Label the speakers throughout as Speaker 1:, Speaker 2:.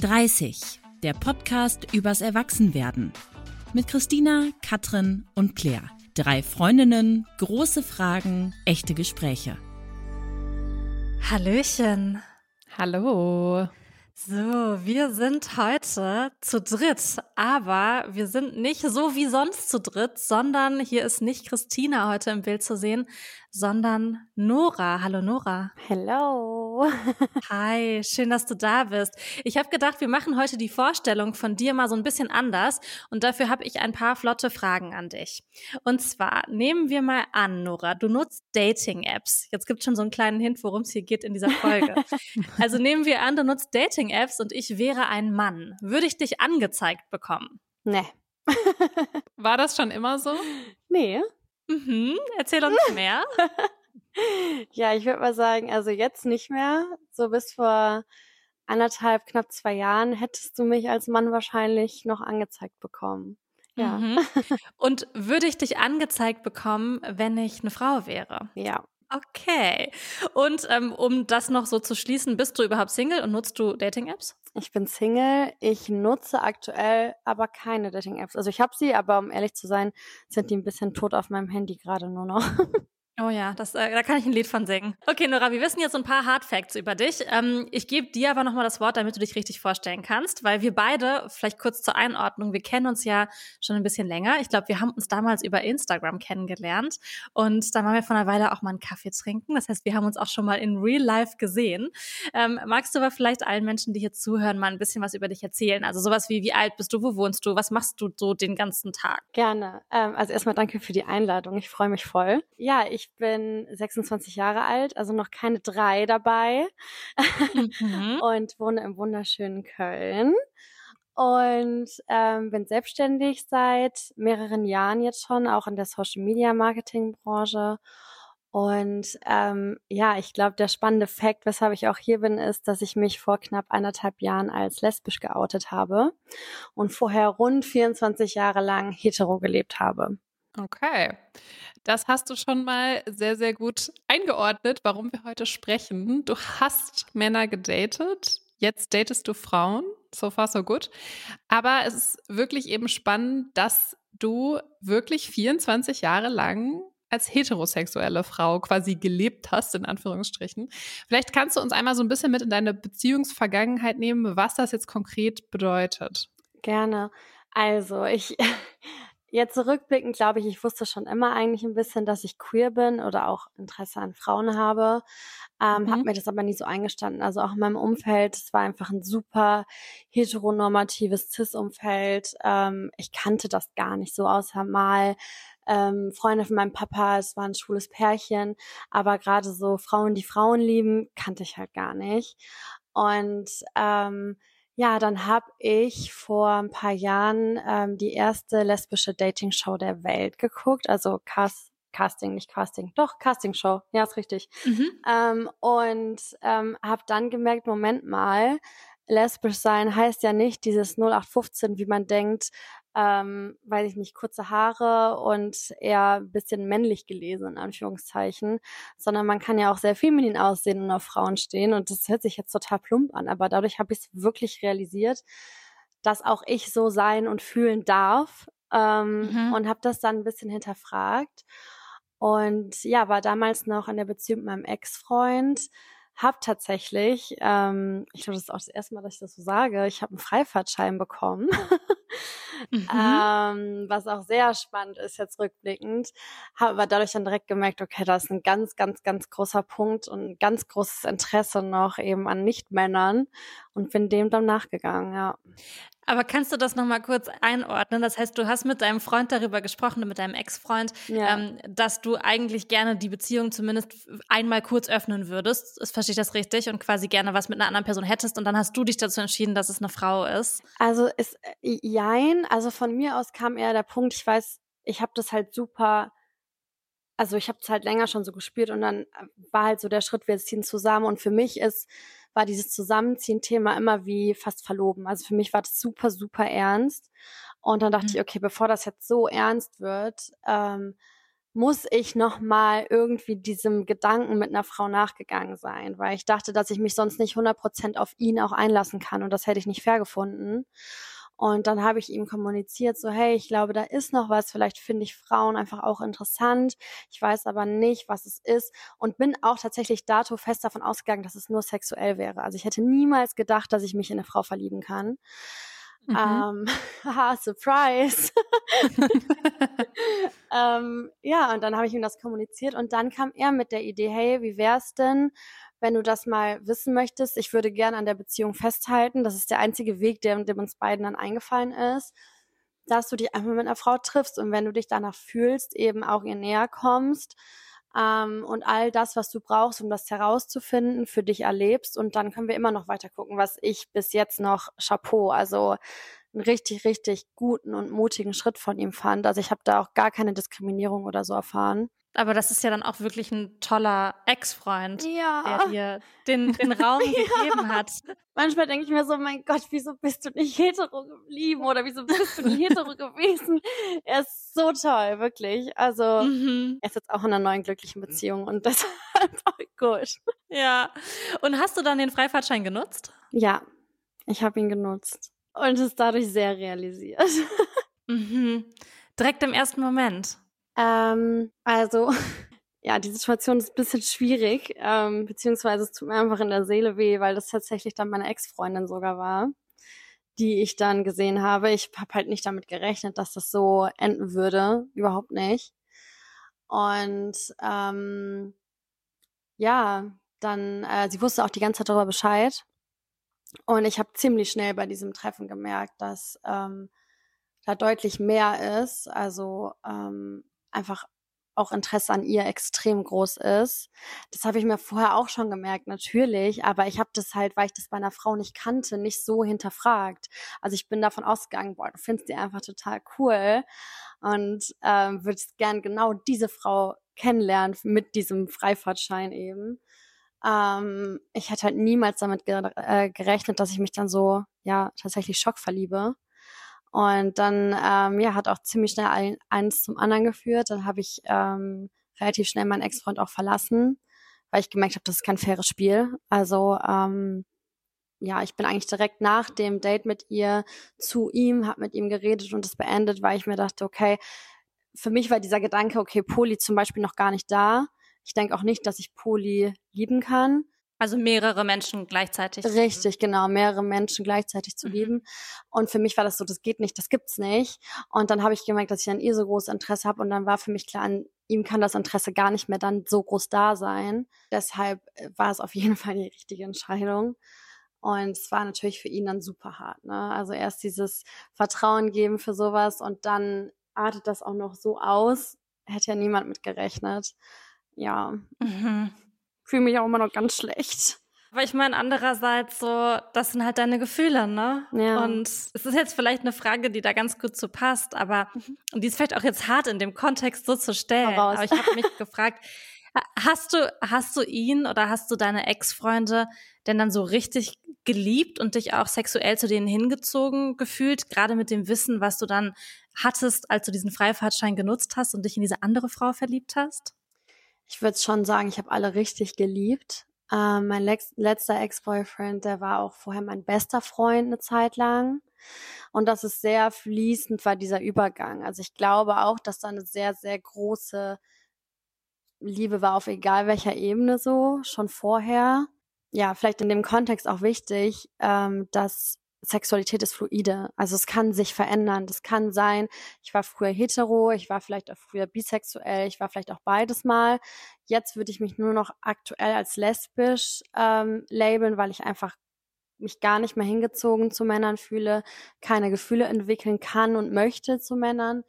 Speaker 1: 30, der Podcast übers Erwachsenwerden. Mit Christina, Katrin und Claire. Drei Freundinnen, große Fragen, echte Gespräche.
Speaker 2: Hallöchen.
Speaker 3: Hallo.
Speaker 2: So, wir sind heute zu dritt, aber wir sind nicht so wie sonst zu dritt, sondern hier ist nicht Christina heute im Bild zu sehen, sondern Nora. Hallo Nora.
Speaker 4: Hello.
Speaker 2: Hi, schön, dass du da bist. Ich habe gedacht, wir machen heute die Vorstellung von dir mal so ein bisschen anders und dafür habe ich ein paar flotte Fragen an dich. Und zwar nehmen wir mal an, Nora, du nutzt Dating-Apps. Jetzt gibt schon so einen kleinen Hint, worum es hier geht in dieser Folge. also nehmen wir an, du nutzt Dating-Apps und ich wäre ein Mann. Würde ich dich angezeigt bekommen?
Speaker 4: Nee.
Speaker 3: War das schon immer so?
Speaker 4: Nee.
Speaker 2: Mhm. Erzähl uns mehr.
Speaker 4: ja, ich würde mal sagen, also jetzt nicht mehr. So bis vor anderthalb, knapp zwei Jahren hättest du mich als Mann wahrscheinlich noch angezeigt bekommen. Ja.
Speaker 2: Mhm. Und würde ich dich angezeigt bekommen, wenn ich eine Frau wäre?
Speaker 4: Ja.
Speaker 2: Okay. Und ähm, um das noch so zu schließen, bist du überhaupt Single und nutzt du Dating-Apps?
Speaker 4: Ich bin Single. Ich nutze aktuell aber keine Dating-Apps. Also ich habe sie, aber um ehrlich zu sein, sind die ein bisschen tot auf meinem Handy gerade nur noch.
Speaker 2: Oh ja, das, äh, da kann ich ein Lied von singen. Okay, Nora, wir wissen jetzt so ein paar Hard Facts über dich. Ähm, ich gebe dir aber nochmal das Wort, damit du dich richtig vorstellen kannst, weil wir beide, vielleicht kurz zur Einordnung, wir kennen uns ja schon ein bisschen länger. Ich glaube, wir haben uns damals über Instagram kennengelernt und dann waren wir vor einer Weile auch mal einen Kaffee trinken. Das heißt, wir haben uns auch schon mal in Real Life gesehen. Ähm, magst du aber vielleicht allen Menschen, die hier zuhören, mal ein bisschen was über dich erzählen? Also sowas wie, wie alt bist du, wo wohnst du, was machst du so den ganzen Tag?
Speaker 4: Gerne. Ähm, also erstmal danke für die Einladung. Ich freue mich voll. Ja, ich bin 26 Jahre alt, also noch keine drei dabei mhm. und wohne im wunderschönen Köln und ähm, bin selbstständig seit mehreren Jahren jetzt schon, auch in der Social Media Marketing Branche. Und ähm, ja, ich glaube, der spannende Fakt, weshalb ich auch hier bin, ist, dass ich mich vor knapp eineinhalb Jahren als lesbisch geoutet habe und vorher rund 24 Jahre lang hetero gelebt habe.
Speaker 3: Okay. Das hast du schon mal sehr, sehr gut eingeordnet, warum wir heute sprechen. Du hast Männer gedatet, jetzt datest du Frauen. So far, so good. Aber es ist wirklich eben spannend, dass du wirklich 24 Jahre lang als heterosexuelle Frau quasi gelebt hast, in Anführungsstrichen. Vielleicht kannst du uns einmal so ein bisschen mit in deine Beziehungsvergangenheit nehmen, was das jetzt konkret bedeutet.
Speaker 4: Gerne. Also, ich Jetzt zurückblickend glaube ich, ich wusste schon immer eigentlich ein bisschen, dass ich queer bin oder auch Interesse an Frauen habe. Ähm, mhm. Habe mir das aber nie so eingestanden. Also auch in meinem Umfeld, es war einfach ein super heteronormatives Cis-Umfeld. Ähm, ich kannte das gar nicht so, außer mal ähm, Freunde von meinem Papa, es war ein schwules Pärchen, aber gerade so Frauen, die Frauen lieben, kannte ich halt gar nicht. Und ähm, ja, dann habe ich vor ein paar Jahren ähm, die erste lesbische Dating-Show der Welt geguckt, also Cast Casting, nicht Casting, doch Casting-Show, ja, ist richtig. Mhm. Ähm, und ähm, habe dann gemerkt, Moment mal, lesbisch sein heißt ja nicht dieses 0815, wie man denkt, ähm, weiß ich nicht, kurze Haare und eher ein bisschen männlich gelesen, in Anführungszeichen, sondern man kann ja auch sehr feminin aussehen und auf Frauen stehen und das hört sich jetzt total plump an, aber dadurch habe ich es wirklich realisiert, dass auch ich so sein und fühlen darf ähm, mhm. und habe das dann ein bisschen hinterfragt und ja, war damals noch in der Beziehung mit meinem Ex-Freund, habe tatsächlich, ähm, ich glaube, das ist auch das erste Mal, dass ich das so sage, ich habe einen Freifahrtschein bekommen. mhm. ähm, was auch sehr spannend ist jetzt rückblickend. Habe aber dadurch dann direkt gemerkt, okay, da ist ein ganz, ganz, ganz großer Punkt und ein ganz großes Interesse noch eben an Nichtmännern und bin dem dann nachgegangen, ja.
Speaker 2: Aber kannst du das nochmal kurz einordnen? Das heißt, du hast mit deinem Freund darüber gesprochen, mit deinem Ex-Freund, ja. ähm, dass du eigentlich gerne die Beziehung zumindest einmal kurz öffnen würdest. Das verstehe ich das richtig? Und quasi gerne was mit einer anderen Person hättest. Und dann hast du dich dazu entschieden, dass es eine Frau ist.
Speaker 4: Also ist äh, jein. Also von mir aus kam eher der Punkt, ich weiß, ich habe das halt super also ich habe es halt länger schon so gespielt und dann äh, war halt so der Schritt, wir ziehen zusammen und für mich ist war dieses Zusammenziehen-Thema immer wie fast verloben. Also für mich war das super, super ernst. Und dann dachte mhm. ich, okay, bevor das jetzt so ernst wird, ähm, muss ich noch mal irgendwie diesem Gedanken mit einer Frau nachgegangen sein, weil ich dachte, dass ich mich sonst nicht 100% auf ihn auch einlassen kann und das hätte ich nicht fair gefunden. Und dann habe ich ihm kommuniziert, so, hey, ich glaube, da ist noch was. Vielleicht finde ich Frauen einfach auch interessant. Ich weiß aber nicht, was es ist. Und bin auch tatsächlich dato fest davon ausgegangen, dass es nur sexuell wäre. Also ich hätte niemals gedacht, dass ich mich in eine Frau verlieben kann. Mhm. Ähm, haha, Surprise. ähm, ja, und dann habe ich ihm das kommuniziert und dann kam er mit der Idee, hey, wie wär's denn, wenn du das mal wissen möchtest? Ich würde gerne an der Beziehung festhalten. Das ist der einzige Weg, der, dem uns beiden dann eingefallen ist, dass du dich einfach mit einer Frau triffst und wenn du dich danach fühlst, eben auch ihr näher kommst ähm, und all das, was du brauchst, um das herauszufinden, für dich erlebst. Und dann können wir immer noch weiter gucken, was ich bis jetzt noch Chapeau, also einen richtig, richtig guten und mutigen Schritt von ihm fand. Also ich habe da auch gar keine Diskriminierung oder so erfahren.
Speaker 2: Aber das ist ja dann auch wirklich ein toller Ex-Freund,
Speaker 4: ja.
Speaker 2: der dir den, den Raum ja. gegeben hat.
Speaker 4: Manchmal denke ich mir so, mein Gott, wieso bist du nicht hetero geblieben oder wieso bist du nicht hetero gewesen? Er ist so toll, wirklich. Also mhm. er ist jetzt auch in einer neuen glücklichen Beziehung und deshalb auch gut.
Speaker 2: Ja. Und hast du dann den Freifahrtschein genutzt?
Speaker 4: Ja, ich habe ihn genutzt und es dadurch sehr realisiert.
Speaker 2: Mhm. Direkt im ersten Moment.
Speaker 4: Ähm, also, ja, die Situation ist ein bisschen schwierig, ähm, beziehungsweise es tut mir einfach in der Seele weh, weil das tatsächlich dann meine Ex-Freundin sogar war, die ich dann gesehen habe. Ich habe halt nicht damit gerechnet, dass das so enden würde, überhaupt nicht. Und ähm, ja, dann, äh, sie wusste auch die ganze Zeit darüber Bescheid. Und ich habe ziemlich schnell bei diesem Treffen gemerkt, dass ähm, da deutlich mehr ist. Also ähm, einfach auch Interesse an ihr extrem groß ist. Das habe ich mir vorher auch schon gemerkt, natürlich, aber ich habe das halt, weil ich das bei einer Frau nicht kannte, nicht so hinterfragt. Also ich bin davon ausgegangen, boah, du findest die einfach total cool und ähm, würdest gern genau diese Frau kennenlernen mit diesem Freifahrtschein eben. Ähm, ich hätte halt niemals damit äh, gerechnet, dass ich mich dann so, ja, tatsächlich Schock verliebe. Und dann ähm, ja, hat auch ziemlich schnell ein, eins zum anderen geführt. Dann habe ich ähm, relativ schnell meinen Ex-Freund auch verlassen, weil ich gemerkt habe, das ist kein faires Spiel. Also ähm, ja, ich bin eigentlich direkt nach dem Date mit ihr zu ihm, habe mit ihm geredet und es beendet, weil ich mir dachte, okay, für mich war dieser Gedanke, okay, Poli zum Beispiel noch gar nicht da. Ich denke auch nicht, dass ich Poli lieben kann.
Speaker 2: Also mehrere Menschen gleichzeitig.
Speaker 4: Richtig, genau, mehrere Menschen gleichzeitig zu mhm. lieben. Und für mich war das so, das geht nicht, das gibt's nicht. Und dann habe ich gemerkt, dass ich an ihr so großes Interesse habe und dann war für mich klar, an ihm kann das Interesse gar nicht mehr dann so groß da sein. Deshalb äh, war es auf jeden Fall die richtige Entscheidung. Und es war natürlich für ihn dann super hart. Ne? Also erst dieses Vertrauen geben für sowas und dann artet das auch noch so aus. Hätte ja niemand mit gerechnet. Ja. Mhm fühle mich auch immer noch ganz schlecht.
Speaker 2: Aber ich meine, andererseits so, das sind halt deine Gefühle, ne? Ja. Und es ist jetzt vielleicht eine Frage, die da ganz gut zu passt, aber mhm. die ist vielleicht auch jetzt hart in dem Kontext so zu stellen. Aber ich habe mich gefragt, hast du, hast du ihn oder hast du deine Ex-Freunde denn dann so richtig geliebt und dich auch sexuell zu denen hingezogen gefühlt, gerade mit dem Wissen, was du dann hattest, als du diesen Freifahrtschein genutzt hast und dich in diese andere Frau verliebt hast?
Speaker 4: Ich würde schon sagen, ich habe alle richtig geliebt. Ähm, mein letzter Ex-Boyfriend, der war auch vorher mein bester Freund eine Zeit lang. Und das ist sehr fließend war dieser Übergang. Also ich glaube auch, dass da eine sehr, sehr große Liebe war auf egal welcher Ebene so, schon vorher. Ja, vielleicht in dem Kontext auch wichtig, ähm, dass Sexualität ist fluide. Also es kann sich verändern. Das kann sein, ich war früher hetero, ich war vielleicht auch früher bisexuell, ich war vielleicht auch beides mal. Jetzt würde ich mich nur noch aktuell als lesbisch ähm, labeln, weil ich einfach mich gar nicht mehr hingezogen zu Männern fühle, keine Gefühle entwickeln kann und möchte zu Männern.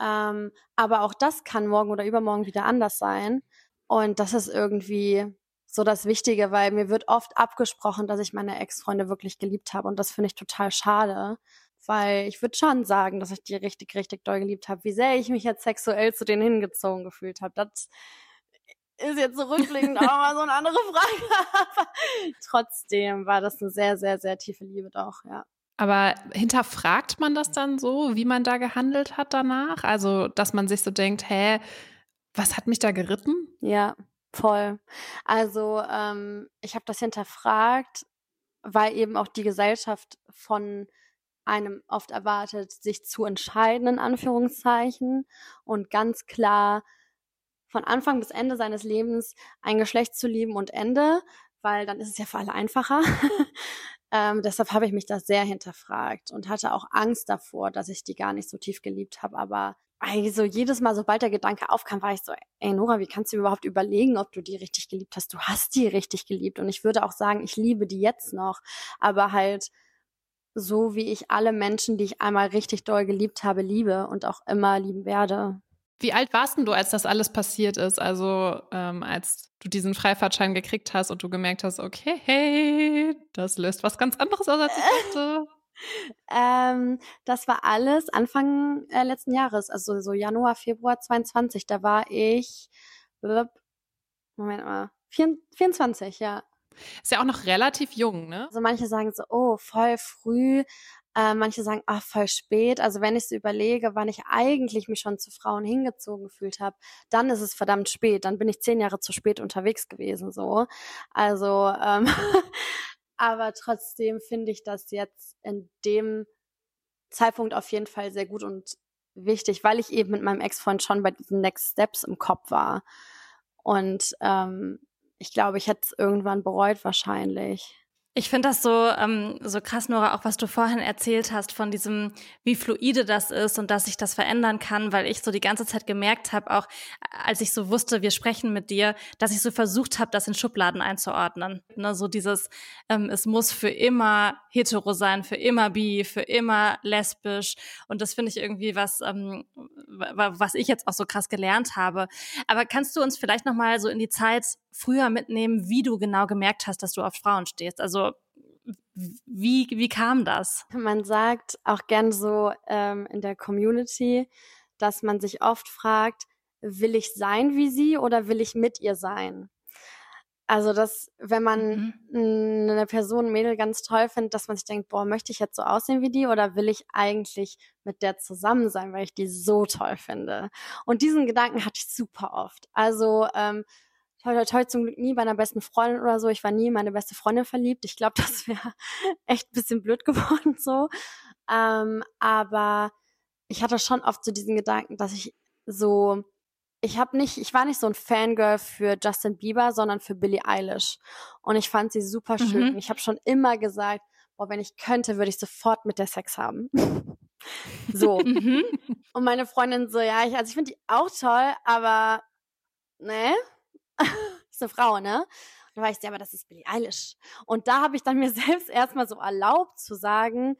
Speaker 4: Ähm, aber auch das kann morgen oder übermorgen wieder anders sein. Und das ist irgendwie so das Wichtige, weil mir wird oft abgesprochen, dass ich meine Ex-Freunde wirklich geliebt habe und das finde ich total schade, weil ich würde schon sagen, dass ich die richtig, richtig doll geliebt habe. Wie sehr ich mich jetzt sexuell zu denen hingezogen gefühlt habe, das ist jetzt zurückblickend auch mal so eine andere Frage. Aber trotzdem war das eine sehr, sehr, sehr tiefe Liebe doch, ja.
Speaker 3: Aber hinterfragt man das dann so, wie man da gehandelt hat danach? Also, dass man sich so denkt, hä, Was hat mich da geritten?
Speaker 4: Ja, voll. Also ähm, ich habe das hinterfragt, weil eben auch die Gesellschaft von einem oft erwartet, sich zu entscheiden, in Anführungszeichen, und ganz klar von Anfang bis Ende seines Lebens ein Geschlecht zu lieben und Ende, weil dann ist es ja für alle einfacher. ähm, deshalb habe ich mich da sehr hinterfragt und hatte auch Angst davor, dass ich die gar nicht so tief geliebt habe. Aber also jedes Mal, sobald der Gedanke aufkam, war ich so, ey Nora, wie kannst du überhaupt überlegen, ob du die richtig geliebt hast? Du hast die richtig geliebt. Und ich würde auch sagen, ich liebe die jetzt noch. Aber halt so, wie ich alle Menschen, die ich einmal richtig doll geliebt habe, liebe und auch immer lieben werde.
Speaker 3: Wie alt warst denn du, als das alles passiert ist? Also ähm, als du diesen Freifahrtschein gekriegt hast und du gemerkt hast, okay, hey, das löst was ganz anderes aus, als ich dachte.
Speaker 4: Ähm, das war alles Anfang äh, letzten Jahres, also so Januar, Februar 22. Da war ich, Moment mal, 24, ja.
Speaker 3: Ist ja auch noch relativ jung, ne?
Speaker 4: Also manche sagen so, oh, voll früh. Äh, manche sagen, ach, voll spät. Also wenn ich so überlege, wann ich eigentlich mich schon zu Frauen hingezogen gefühlt habe, dann ist es verdammt spät. Dann bin ich zehn Jahre zu spät unterwegs gewesen, so. Also, ähm, aber trotzdem finde ich das jetzt in dem Zeitpunkt auf jeden Fall sehr gut und wichtig, weil ich eben mit meinem Ex-Freund schon bei diesen Next Steps im Kopf war. Und ähm, ich glaube, ich hätte es irgendwann bereut wahrscheinlich.
Speaker 2: Ich finde das so, ähm, so krass, Nora, auch was du vorhin erzählt hast von diesem, wie fluide das ist und dass sich das verändern kann, weil ich so die ganze Zeit gemerkt habe, auch als ich so wusste, wir sprechen mit dir, dass ich so versucht habe, das in Schubladen einzuordnen. Ne, so dieses, ähm, es muss für immer hetero sein, für immer bi, für immer lesbisch. Und das finde ich irgendwie was, ähm, was ich jetzt auch so krass gelernt habe. Aber kannst du uns vielleicht nochmal so in die Zeit früher mitnehmen, wie du genau gemerkt hast, dass du auf Frauen stehst? Also wie, wie kam das?
Speaker 4: Man sagt auch gern so ähm, in der Community, dass man sich oft fragt, will ich sein wie sie oder will ich mit ihr sein? Also, dass, wenn man mhm. eine Person, ein Mädel ganz toll findet, dass man sich denkt, boah, möchte ich jetzt so aussehen wie die oder will ich eigentlich mit der zusammen sein, weil ich die so toll finde? Und diesen Gedanken hatte ich super oft. Also, ähm, toi, toi, toi, zum Glück nie bei einer besten Freundin oder so. Ich war nie in meine beste Freundin verliebt. Ich glaube, das wäre echt ein bisschen blöd geworden so. Ähm, aber ich hatte schon oft so diesen Gedanken, dass ich so, ich habe nicht, ich war nicht so ein Fangirl für Justin Bieber, sondern für Billie Eilish. Und ich fand sie super schön. Mhm. Ich habe schon immer gesagt, boah, wenn ich könnte, würde ich sofort mit der Sex haben. so. Mhm. Und meine Freundin so, ja, ich, also ich finde die auch toll, aber ne, ist eine Frau, ne? Und da war ich, ja, aber das ist Billie Eilish. Und da habe ich dann mir selbst erstmal so erlaubt zu sagen,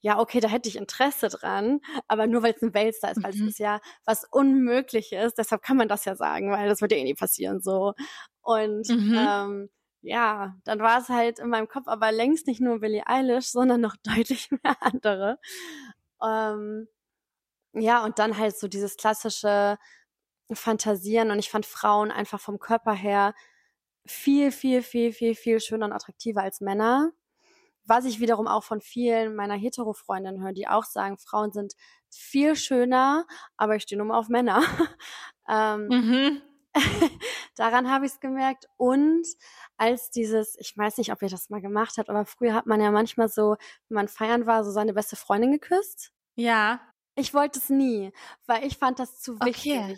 Speaker 4: ja, okay, da hätte ich Interesse dran, aber nur weil es ein Weltstar ist, weil mhm. es ist ja was Unmögliches, deshalb kann man das ja sagen, weil das wird ja eh nie passieren, so. Und mhm. ähm, ja, dann war es halt in meinem Kopf aber längst nicht nur Billie Eilish, sondern noch deutlich mehr andere. Ähm, ja, und dann halt so dieses klassische, fantasieren und ich fand Frauen einfach vom Körper her viel, viel, viel, viel, viel schöner und attraktiver als Männer. Was ich wiederum auch von vielen meiner Hetero-Freundinnen höre, die auch sagen, Frauen sind viel schöner, aber ich stehe nur mal auf Männer. ähm, mhm. daran habe ich es gemerkt. Und als dieses, ich weiß nicht, ob ihr das mal gemacht habt, aber früher hat man ja manchmal so, wenn man feiern war, so seine beste Freundin geküsst.
Speaker 2: Ja.
Speaker 4: Ich wollte es nie, weil ich fand das zu wichtig. Okay.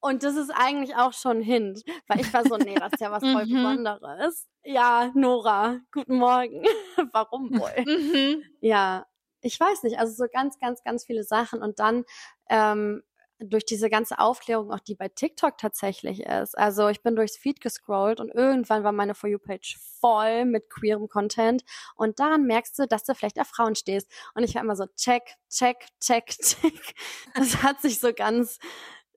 Speaker 4: Und das ist eigentlich auch schon ein Hint, weil ich war so, nee, das ist ja was voll mhm. Besonderes. Ja, Nora, guten Morgen. Warum wohl? Mhm. Ja, ich weiß nicht, also so ganz, ganz, ganz viele Sachen. Und dann ähm, durch diese ganze Aufklärung, auch die bei TikTok tatsächlich ist. Also ich bin durchs Feed gescrollt und irgendwann war meine For You-Page voll mit queerem Content und daran merkst du, dass du vielleicht auf Frauen stehst. Und ich war immer so, check, check, check, check. Das hat sich so ganz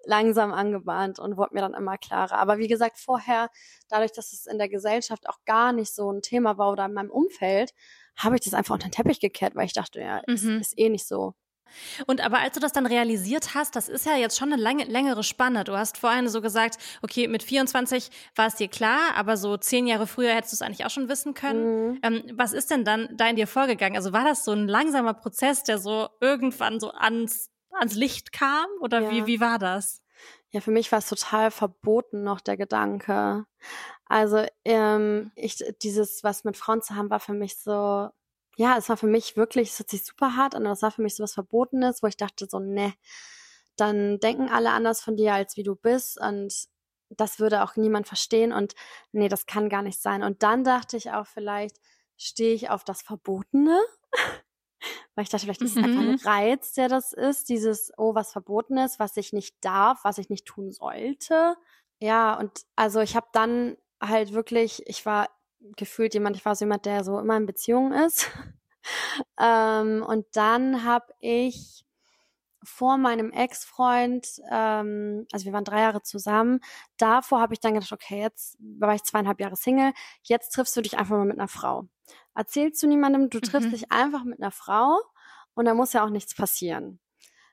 Speaker 4: langsam angebahnt und wurde mir dann immer klarer. Aber wie gesagt, vorher, dadurch, dass es in der Gesellschaft auch gar nicht so ein Thema war oder in meinem Umfeld, habe ich das einfach unter den Teppich gekehrt, weil ich dachte, ja, mhm. ist, ist eh nicht so.
Speaker 2: Und aber als du das dann realisiert hast, das ist ja jetzt schon eine lange, längere Spanne. Du hast vorhin so gesagt, okay, mit 24 war es dir klar, aber so zehn Jahre früher hättest du es eigentlich auch schon wissen können. Mhm. Ähm, was ist denn dann da in dir vorgegangen? Also war das so ein langsamer Prozess, der so irgendwann so ans, ans Licht kam? Oder ja. wie, wie war das?
Speaker 4: Ja, für mich war es total verboten noch der Gedanke. Also ähm, ich dieses was mit Frauen zu haben war für mich so ja, es war für mich wirklich, es hört sich super hart an, aber es war für mich so was Verbotenes, wo ich dachte so, ne, dann denken alle anders von dir, als wie du bist und das würde auch niemand verstehen und nee, das kann gar nicht sein. Und dann dachte ich auch vielleicht, stehe ich auf das Verbotene? Weil ich dachte, vielleicht ist es einfach ein mhm. Reiz, der das ist, dieses, oh, was verboten ist, was ich nicht darf, was ich nicht tun sollte. Ja, und also ich habe dann halt wirklich, ich war gefühlt jemand, ich war so jemand, der so immer in Beziehungen ist. ähm, und dann habe ich vor meinem Ex-Freund, ähm, also wir waren drei Jahre zusammen, davor habe ich dann gedacht, okay, jetzt war ich zweieinhalb Jahre Single, jetzt triffst du dich einfach mal mit einer Frau. Erzählst du niemandem, du triffst mhm. dich einfach mit einer Frau und da muss ja auch nichts passieren.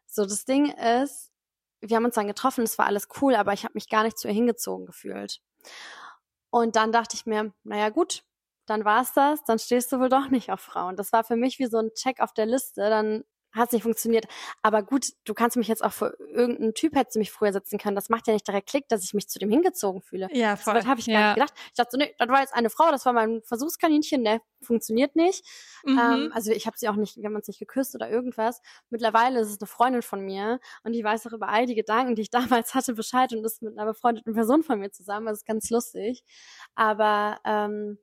Speaker 4: So, das Ding ist, wir haben uns dann getroffen, es war alles cool, aber ich habe mich gar nicht zu ihr hingezogen gefühlt. Und dann dachte ich mir, naja gut, dann war's das, dann stehst du wohl doch nicht auf Frauen. Das war für mich wie so ein Check auf der Liste. Dann hat nicht funktioniert. Aber gut, du kannst mich jetzt auch für irgendeinen Typ hättest du mich früher setzen können. Das macht ja nicht direkt Klick, dass ich mich zu dem hingezogen fühle.
Speaker 2: Ja, voll.
Speaker 4: Das habe ich ja. gar nicht gedacht. Ich dachte so, nee, das war jetzt eine Frau, das war mein Versuchskaninchen, der funktioniert nicht. Mhm. Ähm, also ich habe sie auch nicht, wir haben uns nicht geküsst oder irgendwas. Mittlerweile ist es eine Freundin von mir und die weiß auch über all die Gedanken, die ich damals hatte, Bescheid und ist mit einer befreundeten Person von mir zusammen. Das ist ganz lustig. Aber ähm,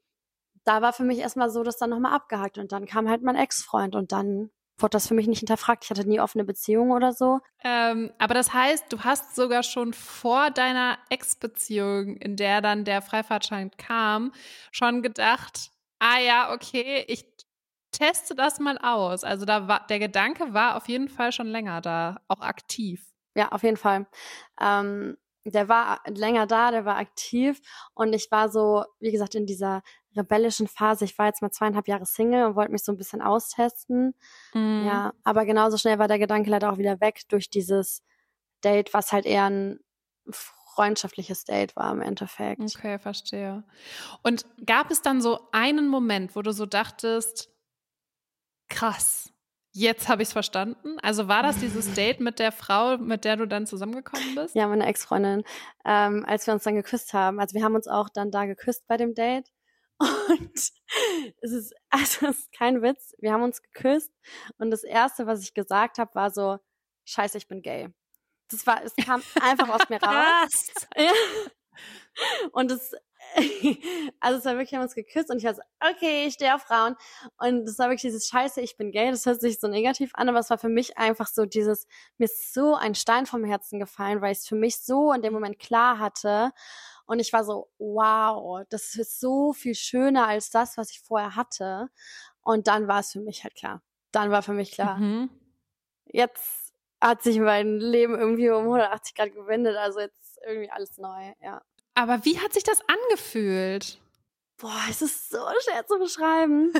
Speaker 4: da war für mich erstmal so, dass dann nochmal abgehakt und dann kam halt mein Ex-Freund und dann wurde das für mich nicht hinterfragt. Ich hatte nie offene Beziehungen oder so.
Speaker 3: Ähm, aber das heißt, du hast sogar schon vor deiner Ex-Beziehung, in der dann der Freifahrtschein kam, schon gedacht, ah ja, okay, ich teste das mal aus. Also da war der Gedanke war auf jeden Fall schon länger da, auch aktiv.
Speaker 4: Ja, auf jeden Fall. Ähm, der war länger da, der war aktiv und ich war so, wie gesagt, in dieser rebellischen Phase. Ich war jetzt mal zweieinhalb Jahre Single und wollte mich so ein bisschen austesten. Mhm. Ja, aber genauso schnell war der Gedanke leider auch wieder weg durch dieses Date, was halt eher ein freundschaftliches Date war im Endeffekt.
Speaker 3: Okay, verstehe. Und gab es dann so einen Moment, wo du so dachtest, krass, Jetzt habe ich es verstanden. Also war das dieses Date mit der Frau, mit der du dann zusammengekommen bist?
Speaker 4: Ja, meine Ex-Freundin. Ähm, als wir uns dann geküsst haben. Also wir haben uns auch dann da geküsst bei dem Date. Und es ist, also es ist kein Witz. Wir haben uns geküsst und das erste, was ich gesagt habe, war so, scheiße, ich bin gay. Das war, es kam einfach aus mir raus. Ja. Und es, also es war wirklich, wir haben uns geküsst und ich war so, okay, ich stehe auf Frauen. Und es war wirklich dieses Scheiße, ich bin gay. Das hört sich so negativ an, aber es war für mich einfach so dieses, mir ist so ein Stein vom Herzen gefallen, weil ich es für mich so in dem Moment klar hatte. Und ich war so, wow, das ist so viel schöner als das, was ich vorher hatte. Und dann war es für mich halt klar. Dann war für mich klar, mhm. jetzt hat sich mein Leben irgendwie um 180 Grad gewendet. Also jetzt irgendwie alles neu, ja.
Speaker 3: Aber wie hat sich das angefühlt?
Speaker 4: Boah, es ist so schwer zu beschreiben.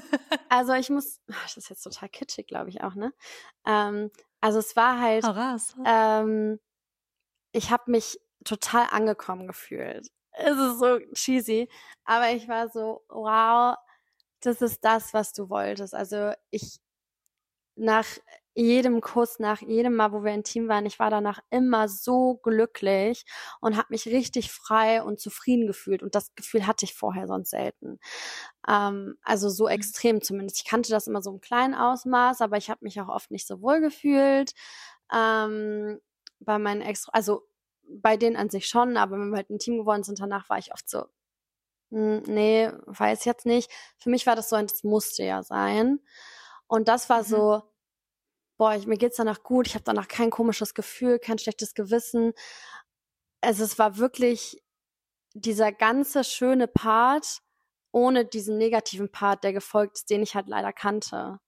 Speaker 4: also ich muss, das ist jetzt total kitschig, glaube ich auch, ne? Ähm, also es war halt, ähm, ich habe mich total angekommen gefühlt es ist so cheesy, aber ich war so, wow, das ist das, was du wolltest. Also ich nach jedem Kuss, nach jedem Mal, wo wir intim waren, ich war danach immer so glücklich und habe mich richtig frei und zufrieden gefühlt. Und das Gefühl hatte ich vorher sonst selten. Ähm, also so mhm. extrem zumindest. Ich kannte das immer so im kleinen Ausmaß, aber ich habe mich auch oft nicht so wohl gefühlt. Ähm, bei meinen Ex, also bei denen an sich schon, aber wenn wir halt ein Team geworden sind, danach war ich oft so, hm, nee, weiß jetzt nicht. Für mich war das so ein, das musste ja sein. Und das war mhm. so, boah, ich, mir geht's danach gut, ich habe danach kein komisches Gefühl, kein schlechtes Gewissen. Also es war wirklich dieser ganze schöne Part ohne diesen negativen Part, der gefolgt ist, den ich halt leider kannte.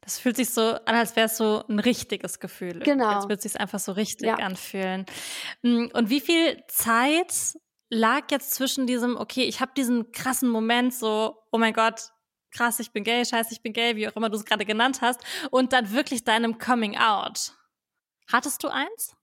Speaker 2: Das fühlt sich so an, als wäre es so ein richtiges Gefühl.
Speaker 4: Genau.
Speaker 2: Als würde es sich einfach so richtig ja. anfühlen. Hm, und wie viel Zeit lag jetzt zwischen diesem, okay, ich habe diesen krassen Moment, so, oh mein Gott, krass, ich bin gay, scheiße, ich bin gay, wie auch immer du es gerade genannt hast, und dann wirklich deinem Coming Out. Hattest du eins?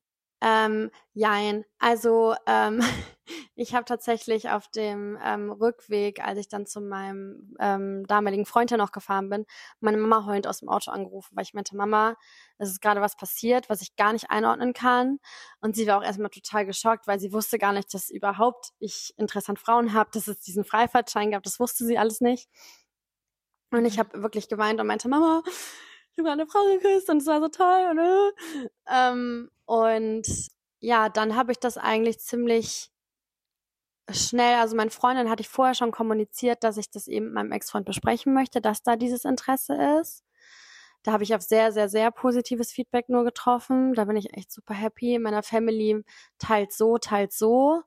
Speaker 4: Ähm, jein. Also ähm, ich habe tatsächlich auf dem ähm, Rückweg, als ich dann zu meinem ähm, damaligen Freund ja noch gefahren bin, meine Mama heulend aus dem Auto angerufen, weil ich meinte, Mama, es ist gerade was passiert, was ich gar nicht einordnen kann. Und sie war auch erstmal total geschockt, weil sie wusste gar nicht, dass überhaupt ich Interesse an Frauen habe, dass es diesen Freifahrtschein gab. Das wusste sie alles nicht. Und ich mhm. habe wirklich geweint und meinte, Mama, ich habe eine Frau geküsst und es war so toll. Und, äh. ähm, und ja, dann habe ich das eigentlich ziemlich schnell, also meine Freundin hatte ich vorher schon kommuniziert, dass ich das eben mit meinem Ex-Freund besprechen möchte, dass da dieses Interesse ist. Da habe ich auf sehr, sehr, sehr positives Feedback nur getroffen. Da bin ich echt super happy. In meiner Family teilt so, teilt so.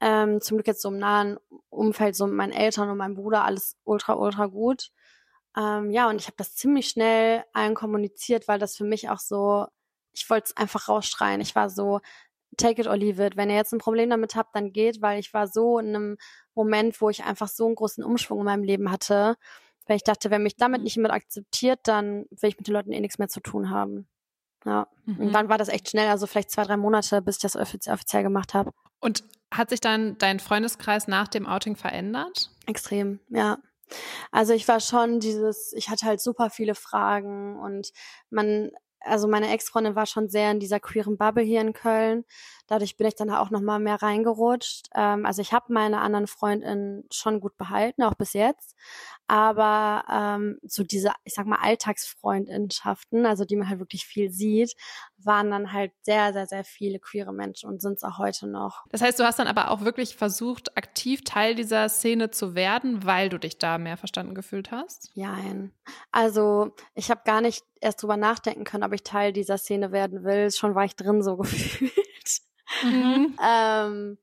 Speaker 4: Ähm, zum Glück jetzt so im nahen Umfeld, so mit meinen Eltern und meinem Bruder, alles ultra, ultra gut. Ähm, ja, und ich habe das ziemlich schnell allen kommuniziert, weil das für mich auch so, ich wollte es einfach rausschreien. Ich war so, take it or leave it. Wenn ihr jetzt ein Problem damit habt, dann geht, weil ich war so in einem Moment, wo ich einfach so einen großen Umschwung in meinem Leben hatte, weil ich dachte, wenn mich damit mhm. nicht jemand akzeptiert, dann will ich mit den Leuten eh nichts mehr zu tun haben. Ja. Mhm. Und dann war das echt schnell, also vielleicht zwei, drei Monate, bis ich das offiziell, offiziell gemacht habe.
Speaker 3: Und hat sich dann dein Freundeskreis nach dem Outing verändert?
Speaker 4: Extrem, ja. Also ich war schon dieses, ich hatte halt super viele Fragen und man, also meine Ex-Freundin war schon sehr in dieser queeren Bubble hier in Köln. Dadurch bin ich dann auch noch mal mehr reingerutscht. Ähm, also ich habe meine anderen Freundinnen schon gut behalten, auch bis jetzt. Aber ähm, so diese, ich sag mal, Alltagsfreundschaften, also die man halt wirklich viel sieht, waren dann halt sehr, sehr, sehr viele queere Menschen und sind es auch heute noch.
Speaker 3: Das heißt, du hast dann aber auch wirklich versucht, aktiv Teil dieser Szene zu werden, weil du dich da mehr verstanden gefühlt hast?
Speaker 4: Nein. Also ich habe gar nicht erst drüber nachdenken können, ob ich Teil dieser Szene werden will. Schon war ich drin so gefühlt. Mhm. ähm,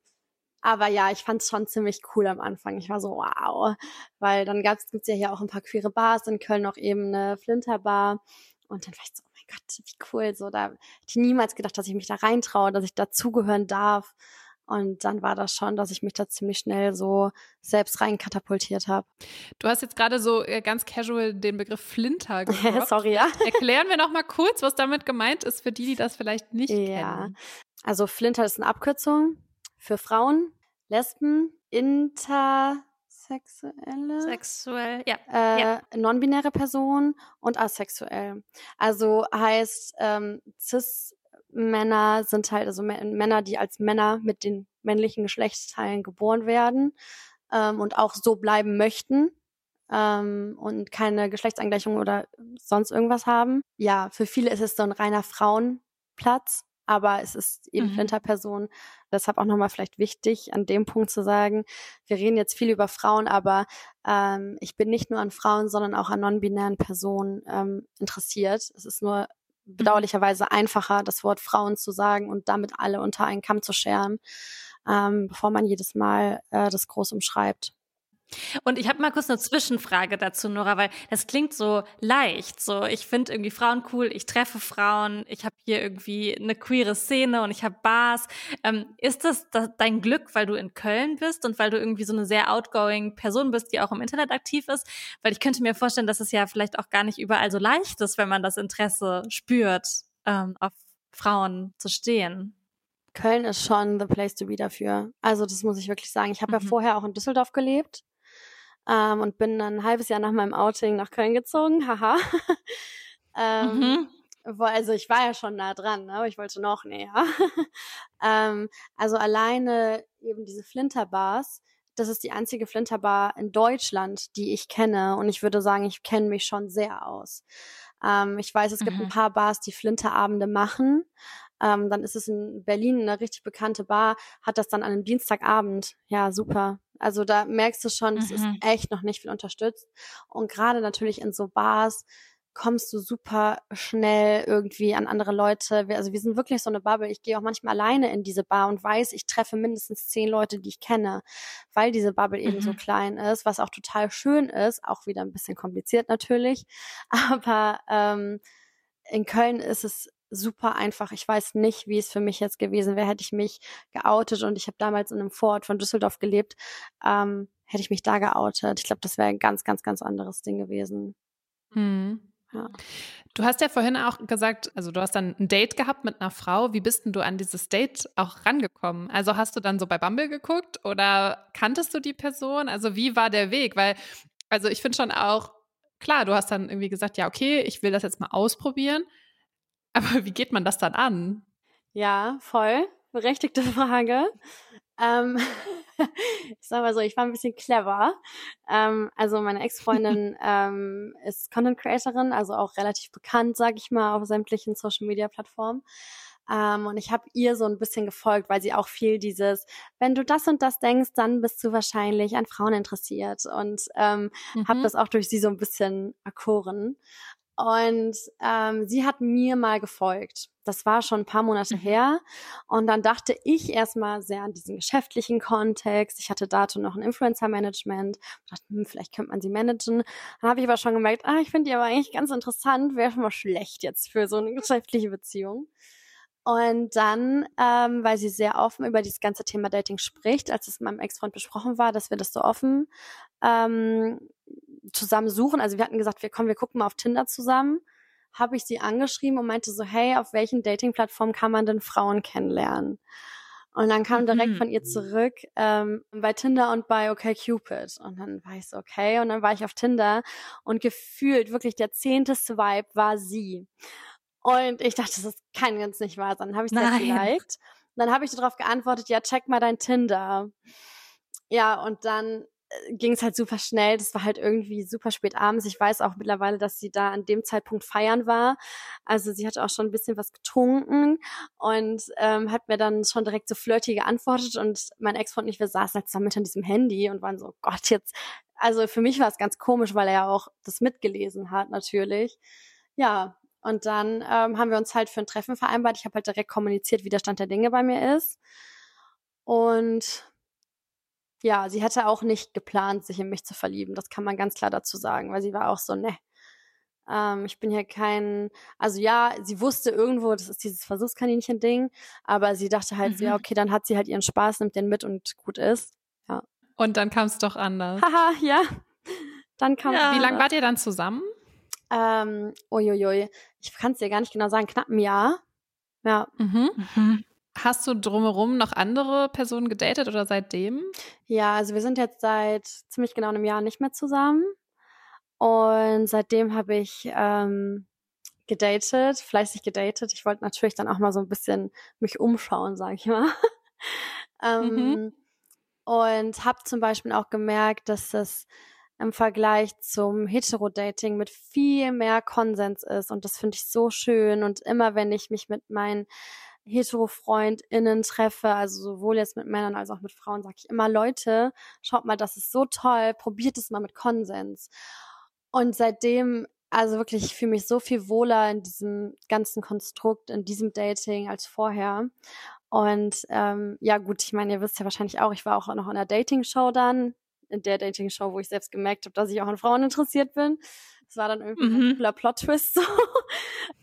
Speaker 4: aber ja, ich fand es schon ziemlich cool am Anfang. Ich war so, wow. Weil dann gab's, gibt's ja hier auch ein paar queere Bars, in Köln auch eben eine Flinterbar. Und dann war ich so, Gott, wie cool. So, da hätte ich niemals gedacht, dass ich mich da reintraue, dass ich dazugehören darf. Und dann war das schon, dass ich mich da ziemlich schnell so selbst rein katapultiert habe.
Speaker 3: Du hast jetzt gerade so äh, ganz casual den Begriff Flinter
Speaker 4: gedroppt. Sorry, ja.
Speaker 3: Erklären wir noch mal kurz, was damit gemeint ist für die, die das vielleicht nicht ja. kennen.
Speaker 4: Also Flinter ist eine Abkürzung für Frauen, Lesben, Intersexuelle,
Speaker 2: Sexuell, ja.
Speaker 4: Äh, ja. non-binäre Personen und asexuell. Also heißt ähm, cis Männer sind halt also Männer, die als Männer mit den männlichen Geschlechtsteilen geboren werden ähm, und auch so bleiben möchten ähm, und keine Geschlechtsangleichung oder sonst irgendwas haben. Ja, für viele ist es so ein reiner Frauenplatz, aber es ist eben mhm. Flinterperson. Deshalb auch nochmal vielleicht wichtig, an dem Punkt zu sagen, wir reden jetzt viel über Frauen, aber ähm, ich bin nicht nur an Frauen, sondern auch an non-binären Personen ähm, interessiert. Es ist nur Mhm. bedauerlicherweise einfacher, das Wort Frauen zu sagen und damit alle unter einen Kamm zu scheren, ähm, bevor man jedes Mal äh, das groß umschreibt.
Speaker 2: Und ich habe mal kurz eine Zwischenfrage dazu, Nora, weil das klingt so leicht. So, ich finde irgendwie Frauen cool, ich treffe Frauen, ich habe hier irgendwie eine queere Szene und ich habe Bars. Ähm, ist das, das dein Glück, weil du in Köln bist und weil du irgendwie so eine sehr outgoing Person bist, die auch im Internet aktiv ist? Weil ich könnte mir vorstellen, dass es ja vielleicht auch gar nicht überall so leicht ist, wenn man das Interesse spürt, ähm, auf Frauen zu stehen.
Speaker 4: Köln ist schon the place to be dafür. Also das muss ich wirklich sagen. Ich habe mhm. ja vorher auch in Düsseldorf gelebt ähm, und bin dann ein halbes Jahr nach meinem Outing nach Köln gezogen, haha. ähm, mhm. Wo, also ich war ja schon nah dran, ne? aber ich wollte noch näher. ähm, also alleine eben diese Flinterbars, das ist die einzige Flinterbar in Deutschland, die ich kenne. Und ich würde sagen, ich kenne mich schon sehr aus. Ähm, ich weiß, es gibt mhm. ein paar Bars, die Flinterabende machen. Ähm, dann ist es in Berlin eine richtig bekannte Bar, hat das dann an einem Dienstagabend. Ja, super. Also da merkst du schon, es ist mhm. echt noch nicht viel unterstützt. Und gerade natürlich in so Bars kommst du super schnell irgendwie an andere Leute. Also wir sind wirklich so eine Bubble. Ich gehe auch manchmal alleine in diese Bar und weiß, ich treffe mindestens zehn Leute, die ich kenne, weil diese Bubble eben mhm. so klein ist, was auch total schön ist, auch wieder ein bisschen kompliziert natürlich. Aber ähm, in Köln ist es super einfach. Ich weiß nicht, wie es für mich jetzt gewesen wäre, hätte ich mich geoutet und ich habe damals in einem Vorort von Düsseldorf gelebt, ähm, hätte ich mich da geoutet. Ich glaube, das wäre ein ganz, ganz, ganz anderes Ding gewesen.
Speaker 3: Hm.
Speaker 4: Ja.
Speaker 3: Du hast ja vorhin auch gesagt, also du hast dann ein Date gehabt mit einer Frau. Wie bist denn du an dieses Date auch rangekommen? Also hast du dann so bei Bumble geguckt oder kanntest du die Person? Also wie war der Weg? Weil, also ich finde schon auch, klar, du hast dann irgendwie gesagt, ja, okay, ich will das jetzt mal ausprobieren. Aber wie geht man das dann an?
Speaker 4: Ja, voll. Berechtigte Frage. Ähm, ich sag mal so, ich war ein bisschen clever. Ähm, also meine Ex-Freundin ähm, ist Content Creatorin, also auch relativ bekannt, sag ich mal, auf sämtlichen Social Media Plattformen. Ähm, und ich habe ihr so ein bisschen gefolgt, weil sie auch viel dieses, wenn du das und das denkst, dann bist du wahrscheinlich an Frauen interessiert. Und ähm, mhm. habe das auch durch sie so ein bisschen erkoren. Und ähm, sie hat mir mal gefolgt. Das war schon ein paar Monate mhm. her. Und dann dachte ich erstmal sehr an diesen geschäftlichen Kontext. Ich hatte dazu noch ein Influencer-Management. dachte, hm, vielleicht könnte man sie managen. Dann habe ich aber schon gemerkt, ah, ich finde die aber eigentlich ganz interessant. Wäre schon mal schlecht jetzt für so eine geschäftliche Beziehung. Und dann, ähm, weil sie sehr offen über dieses ganze Thema Dating spricht, als es mit meinem Ex-Freund besprochen war, dass wir das so offen ähm, zusammen suchen. Also wir hatten gesagt, wir kommen, wir gucken mal auf Tinder zusammen. Habe ich sie angeschrieben und meinte so, hey, auf welchen Dating-Plattformen kann man denn Frauen kennenlernen? Und dann kam direkt mhm. von ihr zurück ähm, bei Tinder und bei OkCupid. Und dann war ich so, okay. Und dann war ich auf Tinder und gefühlt wirklich der zehnte Swipe war sie. Und ich dachte, das kann ganz nicht wahr sein. Dann habe ich sie geliked. Dann habe ich darauf geantwortet, ja, check mal dein Tinder. Ja, und dann ging es halt super schnell. Das war halt irgendwie super spät abends. Ich weiß auch mittlerweile, dass sie da an dem Zeitpunkt feiern war. Also sie hatte auch schon ein bisschen was getrunken und ähm, hat mir dann schon direkt so flirty geantwortet. Und mein Ex-Freund und ich, wir saßen halt zusammen mit an diesem Handy und waren so, Gott, jetzt. Also für mich war es ganz komisch, weil er ja auch das mitgelesen hat, natürlich. Ja, und dann ähm, haben wir uns halt für ein Treffen vereinbart. Ich habe halt direkt kommuniziert, wie der Stand der Dinge bei mir ist. Und ja, sie hätte auch nicht geplant, sich in mich zu verlieben. Das kann man ganz klar dazu sagen, weil sie war auch so, ne. Ähm, ich bin hier kein, also ja, sie wusste irgendwo, das ist dieses Versuchskaninchen-Ding, aber sie dachte halt, mhm. ja, okay, dann hat sie halt ihren Spaß, nimmt den mit und gut ist. Ja.
Speaker 3: Und dann kam es doch anders.
Speaker 4: Haha, ja. Dann kam
Speaker 3: ja. Wie lange wart ihr dann zusammen?
Speaker 4: Ähm, uiuiui. Ich kann es dir gar nicht genau sagen, knapp ein Jahr. Ja.
Speaker 3: Mhm. Mhm. Hast du drumherum noch andere Personen gedatet oder seitdem?
Speaker 4: Ja, also wir sind jetzt seit ziemlich genau einem Jahr nicht mehr zusammen. Und seitdem habe ich ähm, gedatet, fleißig gedatet. Ich wollte natürlich dann auch mal so ein bisschen mich umschauen, sage ich mal. ähm, mhm. Und habe zum Beispiel auch gemerkt, dass das im Vergleich zum Hetero-Dating mit viel mehr Konsens ist. Und das finde ich so schön. Und immer wenn ich mich mit meinen Hetero-FreundInnen treffe, also sowohl jetzt mit Männern als auch mit Frauen, sage ich immer, Leute, schaut mal, das ist so toll, probiert es mal mit Konsens. Und seitdem, also wirklich, ich fühle mich so viel wohler in diesem ganzen Konstrukt, in diesem Dating als vorher. Und ähm, ja, gut, ich meine, ihr wisst ja wahrscheinlich auch, ich war auch noch in der Dating-Show dann, in der Dating-Show, wo ich selbst gemerkt habe, dass ich auch an Frauen interessiert bin. Das war dann irgendwie mhm. ein cooler Plot-Twist so.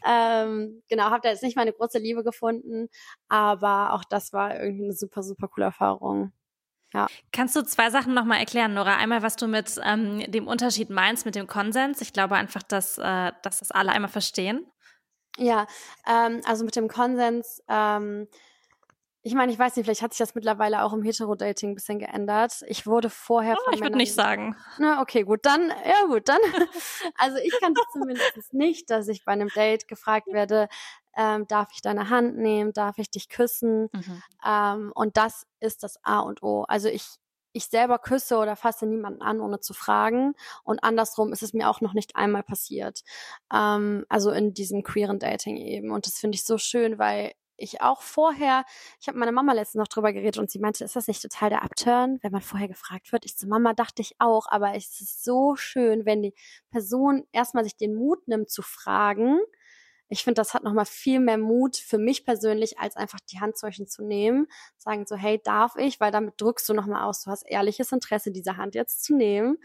Speaker 4: ähm, genau, habe da jetzt nicht meine große Liebe gefunden, aber auch das war irgendwie eine super, super coole Erfahrung. Ja.
Speaker 2: Kannst du zwei Sachen nochmal erklären, Nora? Einmal, was du mit ähm, dem Unterschied meinst, mit dem Konsens. Ich glaube einfach, dass, äh, dass das alle einmal verstehen.
Speaker 4: Ja, ähm, also mit dem Konsens, ähm, ich meine, ich weiß nicht, vielleicht hat sich das mittlerweile auch im Hetero-Dating ein bisschen geändert. Ich wurde vorher
Speaker 2: oh, von Ich würde nicht sagen.
Speaker 4: Na, okay, gut, dann, ja gut, dann. also ich kannte zumindest nicht, dass ich bei einem Date gefragt werde, ähm, darf ich deine Hand nehmen, darf ich dich küssen? Mhm. Ähm, und das ist das A und O. Also ich, ich selber küsse oder fasse niemanden an, ohne zu fragen. Und andersrum ist es mir auch noch nicht einmal passiert. Ähm, also in diesem queeren Dating eben. Und das finde ich so schön, weil ich auch vorher, ich habe meine Mama letztens noch drüber geredet und sie meinte, ist das nicht total der Upturn, wenn man vorher gefragt wird? Ich so, Mama, dachte ich auch, aber es ist so schön, wenn die Person erstmal sich den Mut nimmt zu fragen. Ich finde, das hat nochmal viel mehr Mut für mich persönlich, als einfach die Handzeichen zu nehmen. Sagen so, hey, darf ich? Weil damit drückst du nochmal aus, du hast ehrliches Interesse, diese Hand jetzt zu nehmen.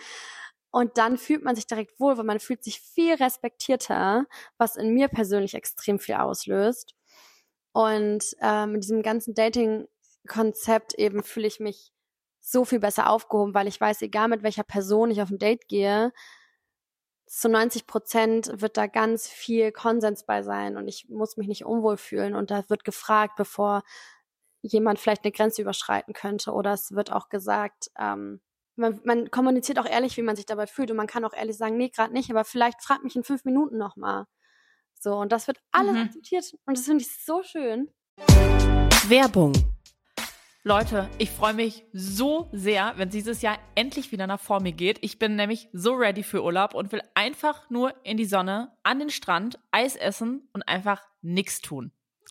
Speaker 4: Und dann fühlt man sich direkt wohl, weil man fühlt sich viel respektierter, was in mir persönlich extrem viel auslöst. Und ähm, in diesem ganzen Dating-Konzept eben fühle ich mich so viel besser aufgehoben, weil ich weiß, egal mit welcher Person ich auf ein Date gehe, zu 90 Prozent wird da ganz viel Konsens bei sein und ich muss mich nicht unwohl fühlen und da wird gefragt, bevor jemand vielleicht eine Grenze überschreiten könnte oder es wird auch gesagt, ähm, man, man kommuniziert auch ehrlich, wie man sich dabei fühlt und man kann auch ehrlich sagen, nee, gerade nicht, aber vielleicht fragt mich in fünf Minuten nochmal. So, und das wird alles mhm. akzeptiert und das finde ich so schön.
Speaker 1: Werbung Leute, ich freue mich so sehr, wenn dieses Jahr endlich wieder nach vor mir geht. Ich bin nämlich so ready für Urlaub und will einfach nur in die Sonne, an den Strand, Eis essen und einfach nichts tun.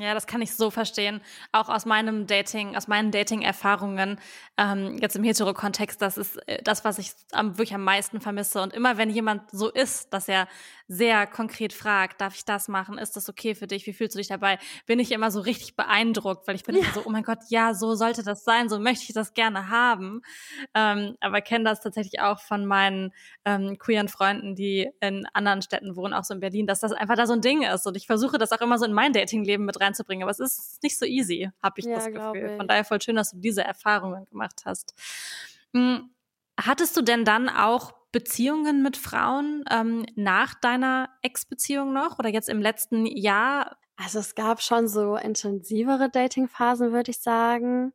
Speaker 2: Ja, das kann ich so verstehen. Auch aus meinem Dating, aus meinen Dating-Erfahrungen, ähm, jetzt im Hetero-Kontext, das ist äh, das, was ich am, wirklich am meisten vermisse. Und immer wenn jemand so ist, dass er sehr konkret fragt, darf ich das machen? Ist das okay für dich? Wie fühlst du dich dabei? Bin ich immer so richtig beeindruckt, weil ich bin ja. immer so, oh mein Gott, ja, so sollte das sein, so möchte ich das gerne haben. Ähm, aber kenne das tatsächlich auch von meinen ähm, queeren Freunden, die in anderen Städten wohnen, auch so in Berlin, dass das einfach da so ein Ding ist. Und ich versuche das auch immer so in mein Dating-Leben mit reinzubringen. Aber es ist nicht so easy, habe ich ja, das Gefühl. Ich. Von daher voll schön, dass du diese Erfahrungen gemacht hast. Hm. Hattest du denn dann auch Beziehungen mit Frauen ähm, nach deiner Ex-Beziehung noch oder jetzt im letzten Jahr?
Speaker 4: Also es gab schon so intensivere Dating-Phasen, würde ich sagen,